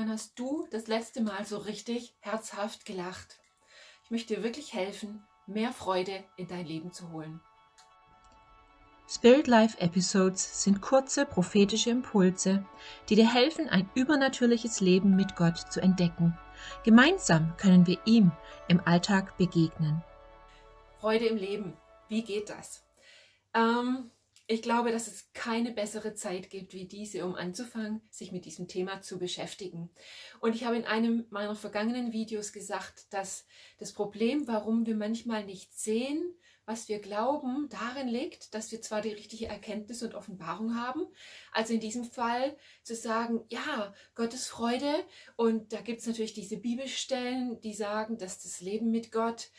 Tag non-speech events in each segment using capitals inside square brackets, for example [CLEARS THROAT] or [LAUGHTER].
wann hast du das letzte Mal so richtig herzhaft gelacht? Ich möchte dir wirklich helfen, mehr Freude in dein Leben zu holen. Spirit Life Episodes sind kurze prophetische Impulse, die dir helfen, ein übernatürliches Leben mit Gott zu entdecken. Gemeinsam können wir ihm im Alltag begegnen. Freude im Leben, wie geht das? Ähm, ich glaube, dass es keine bessere Zeit gibt wie diese, um anzufangen, sich mit diesem Thema zu beschäftigen. Und ich habe in einem meiner vergangenen Videos gesagt, dass das Problem, warum wir manchmal nicht sehen, was wir glauben, darin liegt, dass wir zwar die richtige Erkenntnis und Offenbarung haben, also in diesem Fall zu sagen, ja, Gottes Freude und da gibt es natürlich diese Bibelstellen, die sagen, dass das Leben mit Gott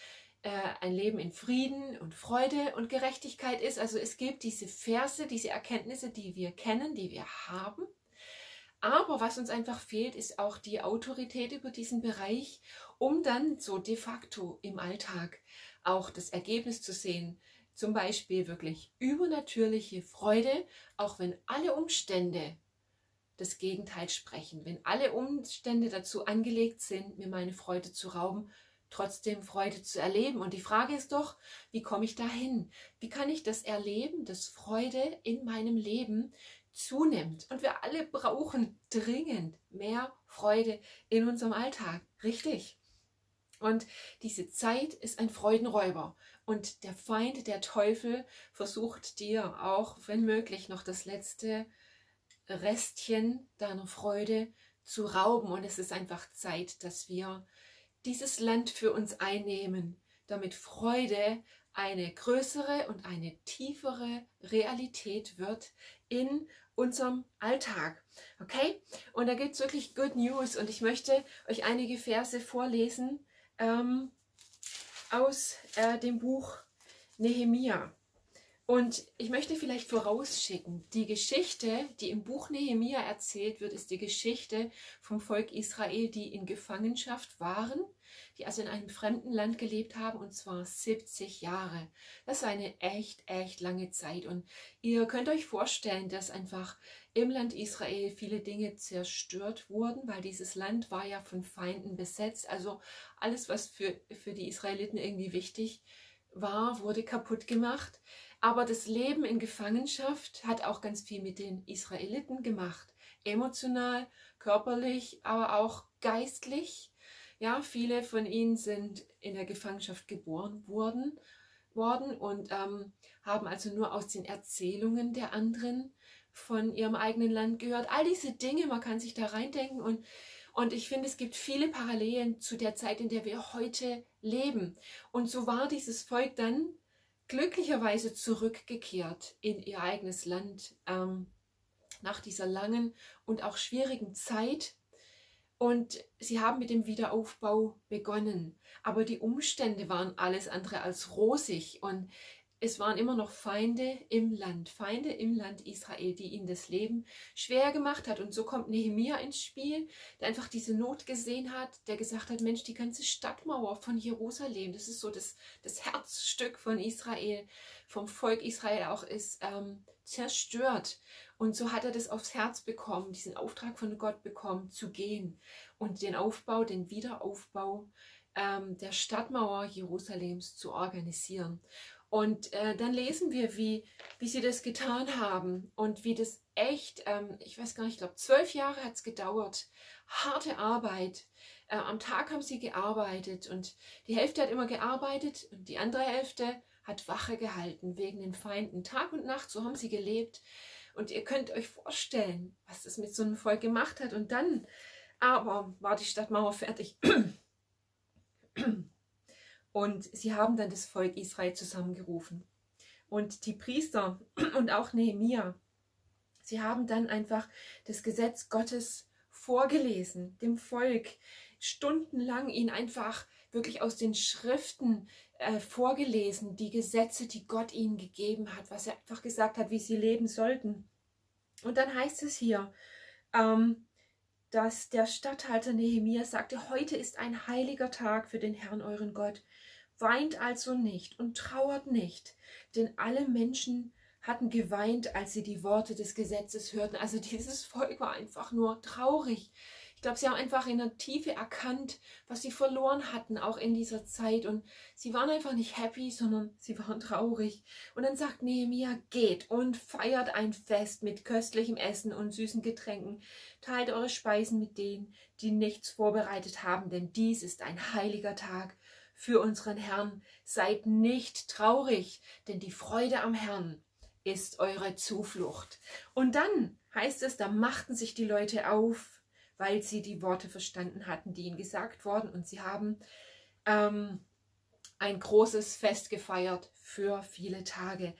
ein Leben in Frieden und Freude und Gerechtigkeit ist. Also es gibt diese Verse, diese Erkenntnisse, die wir kennen, die wir haben. Aber was uns einfach fehlt, ist auch die Autorität über diesen Bereich, um dann so de facto im Alltag auch das Ergebnis zu sehen. Zum Beispiel wirklich übernatürliche Freude, auch wenn alle Umstände das Gegenteil sprechen. Wenn alle Umstände dazu angelegt sind, mir meine Freude zu rauben, trotzdem Freude zu erleben. Und die Frage ist doch, wie komme ich dahin? Wie kann ich das erleben, dass Freude in meinem Leben zunimmt? Und wir alle brauchen dringend mehr Freude in unserem Alltag. Richtig. Und diese Zeit ist ein Freudenräuber. Und der Feind, der Teufel, versucht dir auch, wenn möglich, noch das letzte Restchen deiner Freude zu rauben. Und es ist einfach Zeit, dass wir dieses Land für uns einnehmen, damit Freude eine größere und eine tiefere Realität wird in unserem Alltag. Okay? Und da gibt es wirklich Good News und ich möchte euch einige Verse vorlesen, ähm, aus äh, dem Buch Nehemia. Und ich möchte vielleicht vorausschicken, die Geschichte, die im Buch Nehemia erzählt wird, ist die Geschichte vom Volk Israel, die in Gefangenschaft waren, die also in einem fremden Land gelebt haben, und zwar 70 Jahre. Das ist eine echt, echt lange Zeit. Und ihr könnt euch vorstellen, dass einfach im Land Israel viele Dinge zerstört wurden, weil dieses Land war ja von Feinden besetzt. Also alles, was für, für die Israeliten irgendwie wichtig war, wurde kaputt gemacht. Aber das Leben in Gefangenschaft hat auch ganz viel mit den Israeliten gemacht. Emotional, körperlich, aber auch geistlich. Ja, viele von ihnen sind in der Gefangenschaft geboren worden, worden und ähm, haben also nur aus den Erzählungen der anderen von ihrem eigenen Land gehört. All diese Dinge, man kann sich da reindenken und und ich finde, es gibt viele Parallelen zu der Zeit, in der wir heute leben. Und so war dieses Volk dann glücklicherweise zurückgekehrt in ihr eigenes Land ähm, nach dieser langen und auch schwierigen Zeit. Und sie haben mit dem Wiederaufbau begonnen. Aber die Umstände waren alles andere als rosig. Und es waren immer noch Feinde im Land, Feinde im Land Israel, die ihnen das Leben schwer gemacht hat. Und so kommt Nehemia ins Spiel, der einfach diese Not gesehen hat, der gesagt hat, Mensch, die ganze Stadtmauer von Jerusalem, das ist so das, das Herzstück von Israel, vom Volk Israel auch, ist ähm, zerstört. Und so hat er das aufs Herz bekommen, diesen Auftrag von Gott bekommen, zu gehen und den Aufbau, den Wiederaufbau ähm, der Stadtmauer Jerusalems zu organisieren. Und äh, dann lesen wir, wie, wie sie das getan haben und wie das echt, ähm, ich weiß gar nicht, ich glaube, zwölf Jahre hat es gedauert. Harte Arbeit. Äh, am Tag haben sie gearbeitet und die Hälfte hat immer gearbeitet und die andere Hälfte hat Wache gehalten wegen den Feinden. Tag und Nacht, so haben sie gelebt. Und ihr könnt euch vorstellen, was das mit so einem Volk gemacht hat. Und dann aber war die Stadtmauer fertig. Und sie haben dann das Volk Israel zusammengerufen. Und die Priester [CLEARS THROAT] und auch Nehemia, sie haben dann einfach das Gesetz Gottes vorgelesen, dem Volk, stundenlang ihn einfach wirklich aus den Schriften äh, vorgelesen, die Gesetze, die Gott ihnen gegeben hat, was er einfach gesagt hat, wie sie leben sollten. Und dann heißt es hier, ähm, dass der Statthalter Nehemia sagte, heute ist ein heiliger Tag für den Herrn euren Gott. Weint also nicht und trauert nicht, denn alle Menschen hatten geweint, als sie die Worte des Gesetzes hörten. Also dieses Volk war einfach nur traurig. Ich glaube, sie haben einfach in der Tiefe erkannt, was sie verloren hatten, auch in dieser Zeit. Und sie waren einfach nicht happy, sondern sie waren traurig. Und dann sagt Nehemiah, geht und feiert ein Fest mit köstlichem Essen und süßen Getränken. Teilt eure Speisen mit denen, die nichts vorbereitet haben, denn dies ist ein heiliger Tag für unseren Herrn. Seid nicht traurig, denn die Freude am Herrn ist eure Zuflucht. Und dann heißt es, da machten sich die Leute auf, weil sie die Worte verstanden hatten, die ihnen gesagt wurden. Und sie haben ähm, ein großes Fest gefeiert für viele Tage.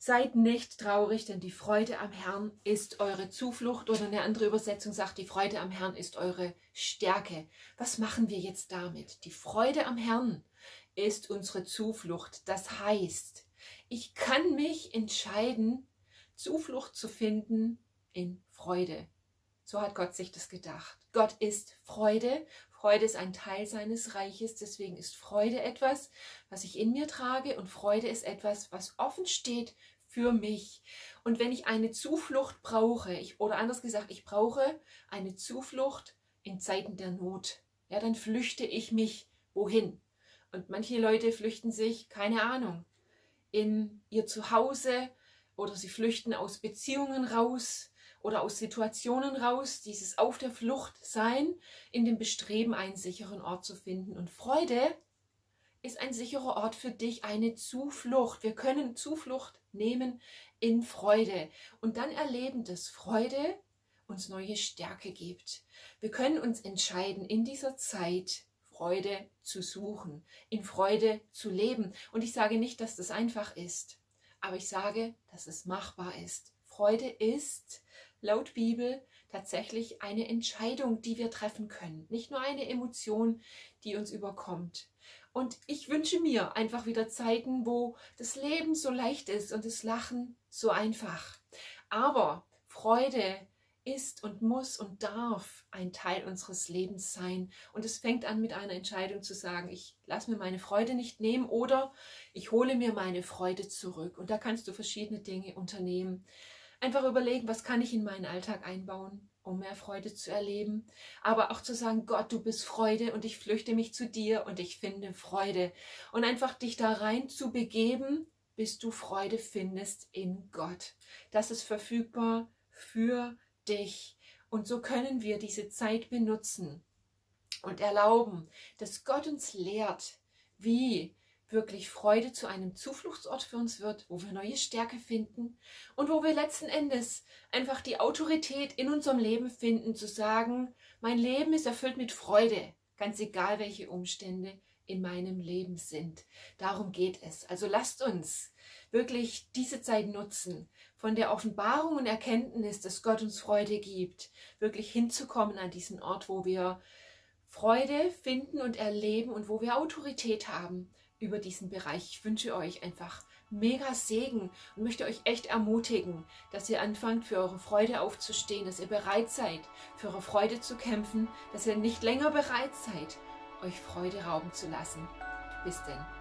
Seid nicht traurig, denn die Freude am Herrn ist eure Zuflucht. Oder eine andere Übersetzung sagt, die Freude am Herrn ist eure Stärke. Was machen wir jetzt damit? Die Freude am Herrn ist unsere Zuflucht. Das heißt, ich kann mich entscheiden, Zuflucht zu finden in Freude. So hat Gott sich das gedacht. Gott ist Freude. Freude ist ein Teil seines Reiches. Deswegen ist Freude etwas, was ich in mir trage. Und Freude ist etwas, was offen steht für mich. Und wenn ich eine Zuflucht brauche, ich, oder anders gesagt, ich brauche eine Zuflucht in Zeiten der Not, ja, dann flüchte ich mich wohin. Und manche Leute flüchten sich, keine Ahnung, in ihr Zuhause oder sie flüchten aus Beziehungen raus oder aus Situationen raus, dieses auf der Flucht sein, in dem Bestreben, einen sicheren Ort zu finden. Und Freude ist ein sicherer Ort für dich, eine Zuflucht. Wir können Zuflucht nehmen in Freude und dann erleben, dass Freude uns neue Stärke gibt. Wir können uns entscheiden, in dieser Zeit Freude zu suchen, in Freude zu leben. Und ich sage nicht, dass das einfach ist, aber ich sage, dass es machbar ist. Freude ist laut Bibel tatsächlich eine Entscheidung, die wir treffen können, nicht nur eine Emotion, die uns überkommt. Und ich wünsche mir einfach wieder Zeiten, wo das Leben so leicht ist und das Lachen so einfach. Aber Freude ist und muss und darf ein Teil unseres Lebens sein. Und es fängt an mit einer Entscheidung zu sagen, ich lasse mir meine Freude nicht nehmen oder ich hole mir meine Freude zurück. Und da kannst du verschiedene Dinge unternehmen. Einfach überlegen, was kann ich in meinen Alltag einbauen, um mehr Freude zu erleben. Aber auch zu sagen, Gott, du bist Freude und ich flüchte mich zu dir und ich finde Freude. Und einfach dich da rein zu begeben, bis du Freude findest in Gott. Das ist verfügbar für dich. Und so können wir diese Zeit benutzen und erlauben, dass Gott uns lehrt, wie wirklich Freude zu einem Zufluchtsort für uns wird, wo wir neue Stärke finden und wo wir letzten Endes einfach die Autorität in unserem Leben finden, zu sagen, mein Leben ist erfüllt mit Freude, ganz egal welche Umstände in meinem Leben sind. Darum geht es. Also lasst uns wirklich diese Zeit nutzen, von der Offenbarung und Erkenntnis, dass Gott uns Freude gibt, wirklich hinzukommen an diesen Ort, wo wir Freude finden und erleben und wo wir Autorität haben über diesen Bereich. Ich wünsche euch einfach mega Segen und möchte euch echt ermutigen, dass ihr anfangt, für eure Freude aufzustehen, dass ihr bereit seid, für eure Freude zu kämpfen, dass ihr nicht länger bereit seid, euch Freude rauben zu lassen. Bis denn.